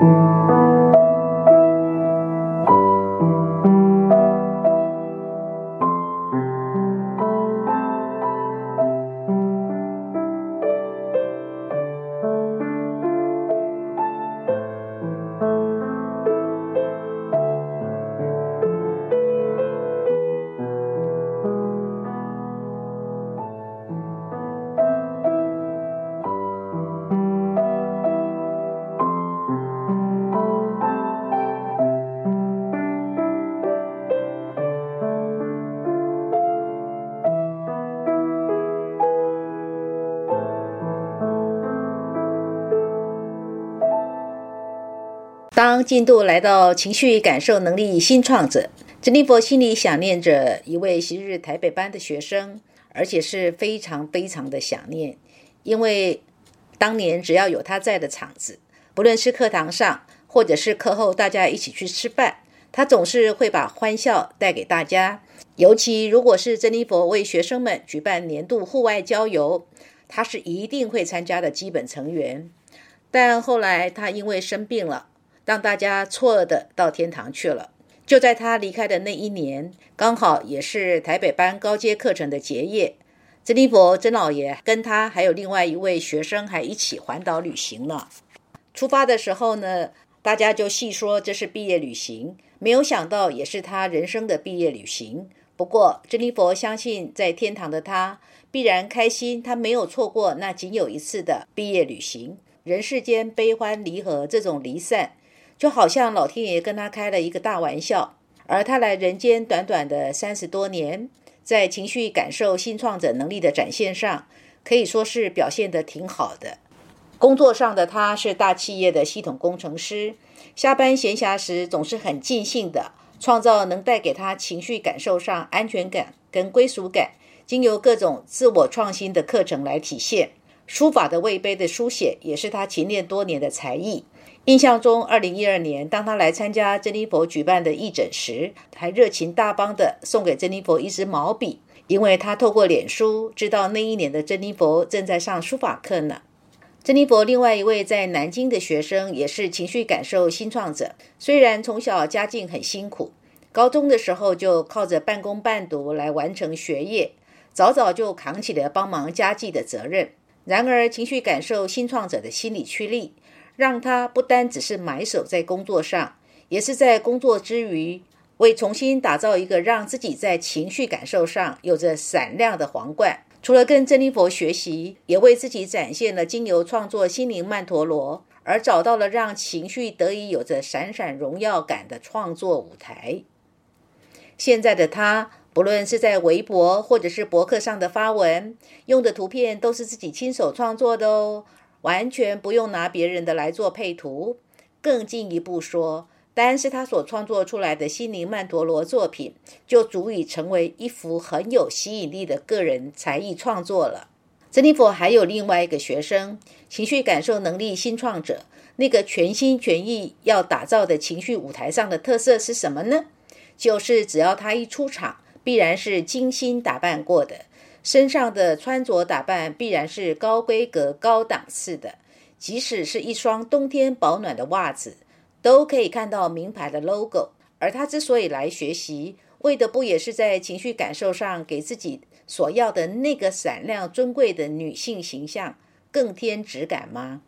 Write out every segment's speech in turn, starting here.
Música 当进度来到情绪感受能力新创者，珍妮佛心里想念着一位昔日台北班的学生，而且是非常非常的想念，因为当年只要有他在的场子，不论是课堂上或者是课后大家一起去吃饭，他总是会把欢笑带给大家。尤其如果是珍妮佛为学生们举办年度户外郊游，他是一定会参加的基本成员。但后来他因为生病了。让大家错愕的到天堂去了。就在他离开的那一年，刚好也是台北班高阶课程的结业。珍妮佛曾老爷跟他还有另外一位学生还一起环岛旅行呢。出发的时候呢，大家就细说这是毕业旅行，没有想到也是他人生的毕业旅行。不过珍妮佛相信，在天堂的他必然开心，他没有错过那仅有一次的毕业旅行。人世间悲欢离合，这种离散。就好像老天爷跟他开了一个大玩笑，而他来人间短短的三十多年，在情绪感受新创者能力的展现上，可以说是表现得挺好的。工作上的他是大企业的系统工程师，下班闲暇时总是很尽兴的创造能带给他情绪感受上安全感跟归属感，经由各种自我创新的课程来体现。书法的魏碑的书写也是他勤练多年的才艺。印象中，二零一二年，当他来参加珍妮佛举办的义诊时，还热情大方地送给珍妮佛一支毛笔，因为他透过脸书知道那一年的珍妮佛正在上书法课呢。珍妮佛另外一位在南京的学生也是情绪感受新创者，虽然从小家境很辛苦，高中的时候就靠着半工半读来完成学业，早早就扛起了帮忙家计的责任。然而，情绪感受新创者的心理驱力。让他不单只是埋首在工作上，也是在工作之余，为重新打造一个让自己在情绪感受上有着闪亮的皇冠。除了跟珍妮佛学习，也为自己展现了经由创作心灵曼陀罗，而找到了让情绪得以有着闪闪荣耀感的创作舞台。现在的他，不论是在微博或者是博客上的发文，用的图片都是自己亲手创作的哦。完全不用拿别人的来做配图，更进一步说，单是他所创作出来的心灵曼陀罗作品，就足以成为一幅很有吸引力的个人才艺创作了。珍妮佛还有另外一个学生，情绪感受能力新创者，那个全心全意要打造的情绪舞台上的特色是什么呢？就是只要他一出场，必然是精心打扮过的。身上的穿着打扮必然是高规格、高档次的，即使是一双冬天保暖的袜子，都可以看到名牌的 logo。而他之所以来学习，为的不也是在情绪感受上给自己所要的那个闪亮尊贵的女性形象更添质感吗？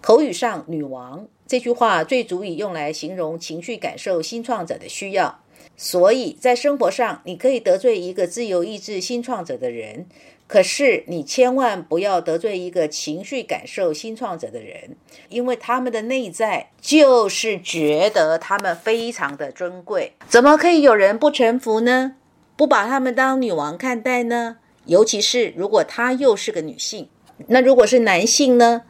口语上“女王”这句话最足以用来形容情绪感受新创者的需要。所以在生活上，你可以得罪一个自由意志新创者的人，可是你千万不要得罪一个情绪感受新创者的人，因为他们的内在就是觉得他们非常的尊贵。怎么可以有人不臣服呢？不把他们当女王看待呢？尤其是如果她又是个女性，那如果是男性呢？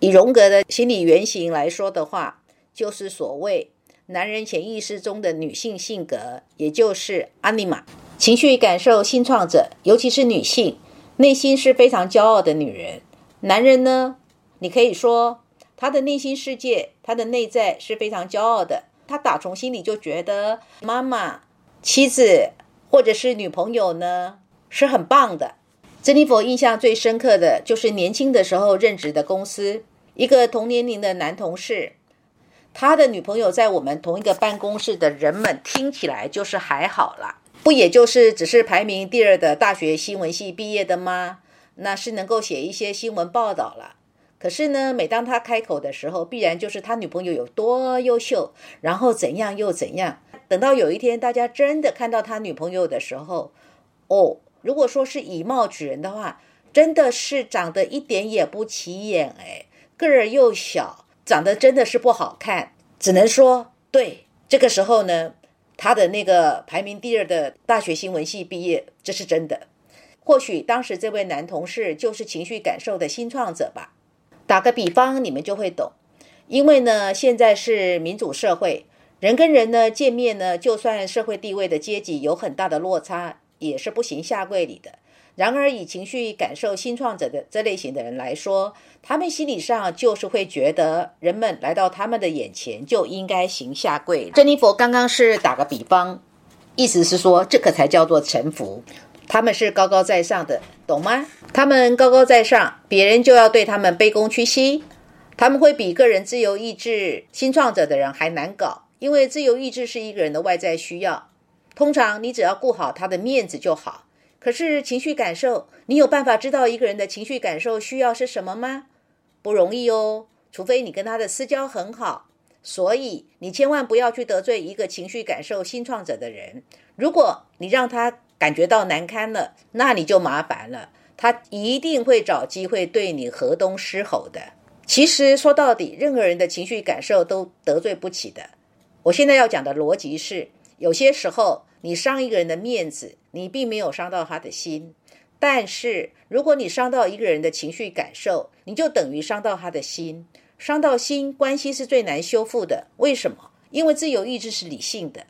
以荣格的心理原型来说的话，就是所谓。男人潜意识中的女性性格，也就是阿尼玛情绪感受新创者，尤其是女性，内心是非常骄傲的女人。男人呢，你可以说他的内心世界，他的内在是非常骄傲的。他打从心里就觉得妈妈、妻子或者是女朋友呢是很棒的。珍妮佛印象最深刻的就是年轻的时候任职的公司，一个同年龄的男同事。他的女朋友在我们同一个办公室的人们听起来就是还好啦，不也就是只是排名第二的大学新闻系毕业的吗？那是能够写一些新闻报道了。可是呢，每当他开口的时候，必然就是他女朋友有多优秀，然后怎样又怎样。等到有一天大家真的看到他女朋友的时候，哦，如果说是以貌取人的话，真的是长得一点也不起眼哎，个儿又小，长得真的是不好看。只能说，对这个时候呢，他的那个排名第二的大学新闻系毕业，这是真的。或许当时这位男同事就是情绪感受的新创者吧。打个比方，你们就会懂。因为呢，现在是民主社会，人跟人呢见面呢，就算社会地位的阶级有很大的落差，也是不行下跪礼的。然而，以情绪感受新创者的这类型的人来说，他们心理上就是会觉得，人们来到他们的眼前就应该行下跪。珍妮佛刚刚是打个比方，意思是说，这可才叫做臣服。他们是高高在上的，懂吗？他们高高在上，别人就要对他们卑躬屈膝。他们会比个人自由意志新创者的人还难搞，因为自由意志是一个人的外在需要。通常你只要顾好他的面子就好。可是情绪感受，你有办法知道一个人的情绪感受需要是什么吗？不容易哦，除非你跟他的私交很好。所以你千万不要去得罪一个情绪感受新创者的人。如果你让他，感觉到难堪了，那你就麻烦了。他一定会找机会对你河东狮吼的。其实说到底，任何人的情绪感受都得罪不起的。我现在要讲的逻辑是：有些时候你伤一个人的面子，你并没有伤到他的心；但是如果你伤到一个人的情绪感受，你就等于伤到他的心。伤到心，关系是最难修复的。为什么？因为自由意志是理性的。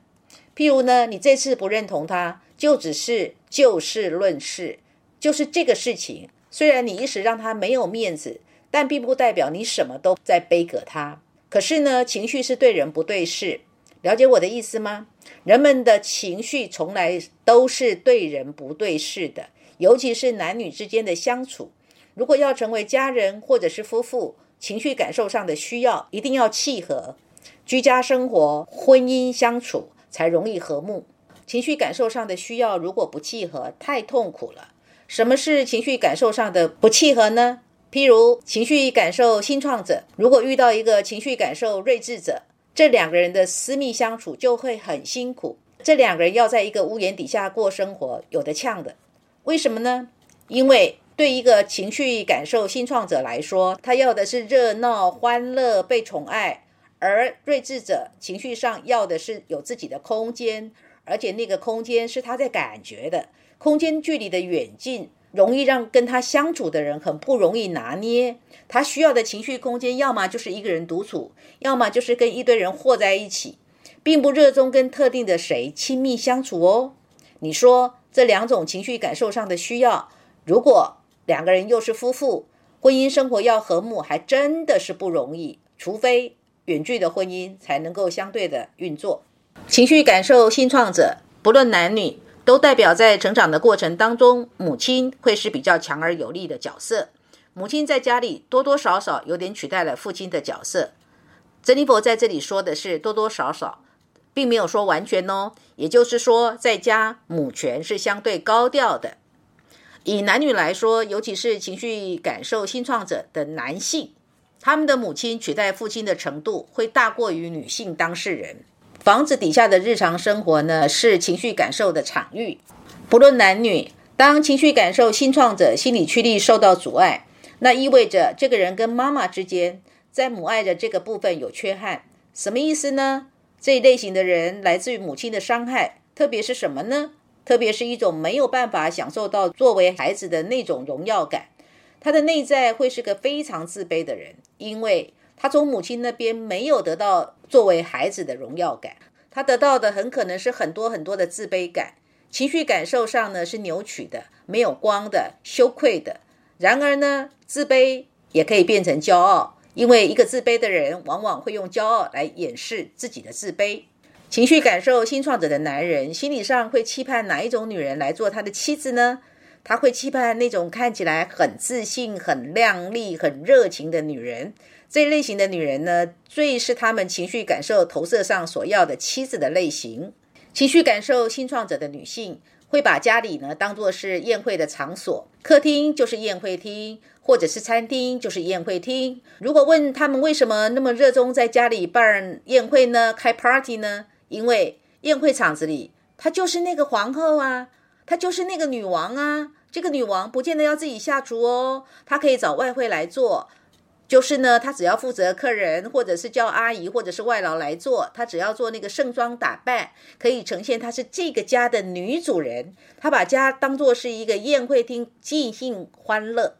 譬如呢，你这次不认同他。就只是就事论事，就是这个事情。虽然你一时让他没有面子，但并不代表你什么都在背葛他。可是呢，情绪是对人不对事，了解我的意思吗？人们的情绪从来都是对人不对事的，尤其是男女之间的相处。如果要成为家人或者是夫妇，情绪感受上的需要一定要契合，居家生活、婚姻相处才容易和睦。情绪感受上的需要如果不契合，太痛苦了。什么是情绪感受上的不契合呢？譬如情绪感受新创者，如果遇到一个情绪感受睿智者，这两个人的私密相处就会很辛苦。这两个人要在一个屋檐底下过生活，有的呛的。为什么呢？因为对一个情绪感受新创者来说，他要的是热闹、欢乐、被宠爱；而睿智者情绪上要的是有自己的空间。而且那个空间是他在感觉的，空间距离的远近，容易让跟他相处的人很不容易拿捏。他需要的情绪空间，要么就是一个人独处，要么就是跟一堆人和在一起，并不热衷跟特定的谁亲密相处哦。你说这两种情绪感受上的需要，如果两个人又是夫妇，婚姻生活要和睦，还真的是不容易。除非远距的婚姻才能够相对的运作。情绪感受新创者，不论男女，都代表在成长的过程当中，母亲会是比较强而有力的角色。母亲在家里多多少少有点取代了父亲的角色。珍妮佛在这里说的是多多少少，并没有说完全哦。也就是说，在家母权是相对高调的。以男女来说，尤其是情绪感受新创者的男性，他们的母亲取代父亲的程度会大过于女性当事人。房子底下的日常生活呢，是情绪感受的场域。不论男女，当情绪感受新创者心理驱力受到阻碍，那意味着这个人跟妈妈之间在母爱的这个部分有缺憾。什么意思呢？这一类型的人来自于母亲的伤害，特别是什么呢？特别是一种没有办法享受到作为孩子的那种荣耀感。他的内在会是个非常自卑的人，因为。他从母亲那边没有得到作为孩子的荣耀感，他得到的很可能是很多很多的自卑感，情绪感受上呢是扭曲的、没有光的、羞愧的。然而呢，自卑也可以变成骄傲，因为一个自卑的人往往会用骄傲来掩饰自己的自卑。情绪感受新创者的男人心理上会期盼哪一种女人来做他的妻子呢？他会期盼那种看起来很自信、很靓丽、很热情的女人。这一类型的女人呢，最是他们情绪感受投射上所要的妻子的类型。情绪感受新创者的女性会把家里呢当作是宴会的场所，客厅就是宴会厅，或者是餐厅就是宴会厅。如果问他们为什么那么热衷在家里办宴会呢？开 party 呢？因为宴会场子里，她就是那个皇后啊，她就是那个女王啊。这个女王不见得要自己下厨哦，她可以找外汇来做。就是呢，她只要负责客人，或者是叫阿姨，或者是外劳来做，她只要做那个盛装打扮，可以呈现她是这个家的女主人。她把家当做是一个宴会厅，尽兴欢乐。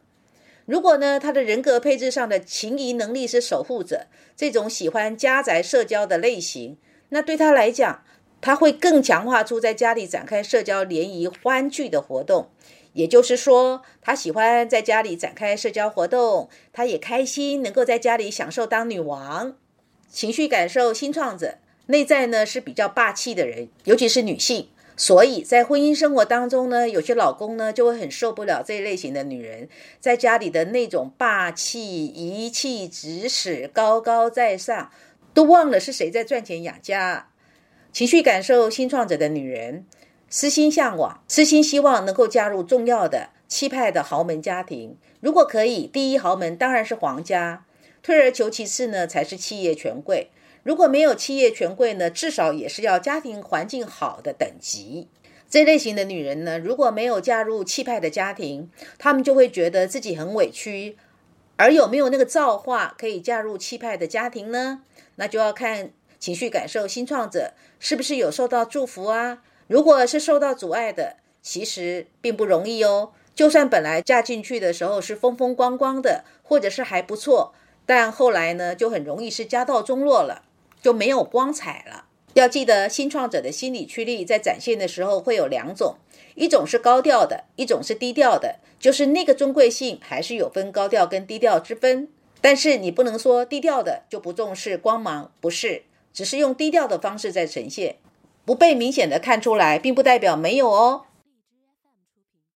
如果呢，她的人格配置上的情谊能力是守护者，这种喜欢家宅社交的类型，那对她来讲，她会更强化出在家里展开社交联谊欢聚的活动。也就是说，她喜欢在家里展开社交活动，她也开心能够在家里享受当女王。情绪感受新创者内在呢是比较霸气的人，尤其是女性，所以在婚姻生活当中呢，有些老公呢就会很受不了这一类型的女人在家里的那种霸气、一气指使、高高在上，都忘了是谁在赚钱养家。情绪感受新创者的女人。私心向往，私心希望能够加入重要的气派的豪门家庭。如果可以，第一豪门当然是皇家，退而求其次呢，才是企业权贵。如果没有企业权贵呢，至少也是要家庭环境好的等级。这类型的女人呢，如果没有嫁入气派的家庭，她们就会觉得自己很委屈。而有没有那个造化可以嫁入气派的家庭呢？那就要看情绪感受新创者是不是有受到祝福啊。如果是受到阻碍的，其实并不容易哦。就算本来嫁进去的时候是风风光光的，或者是还不错，但后来呢，就很容易是家道中落了，就没有光彩了。要记得，新创者的心理驱力在展现的时候会有两种，一种是高调的，一种是低调的。就是那个尊贵性还是有分高调跟低调之分。但是你不能说低调的就不重视光芒，不是，只是用低调的方式在呈现。不被明显的看出来，并不代表没有哦。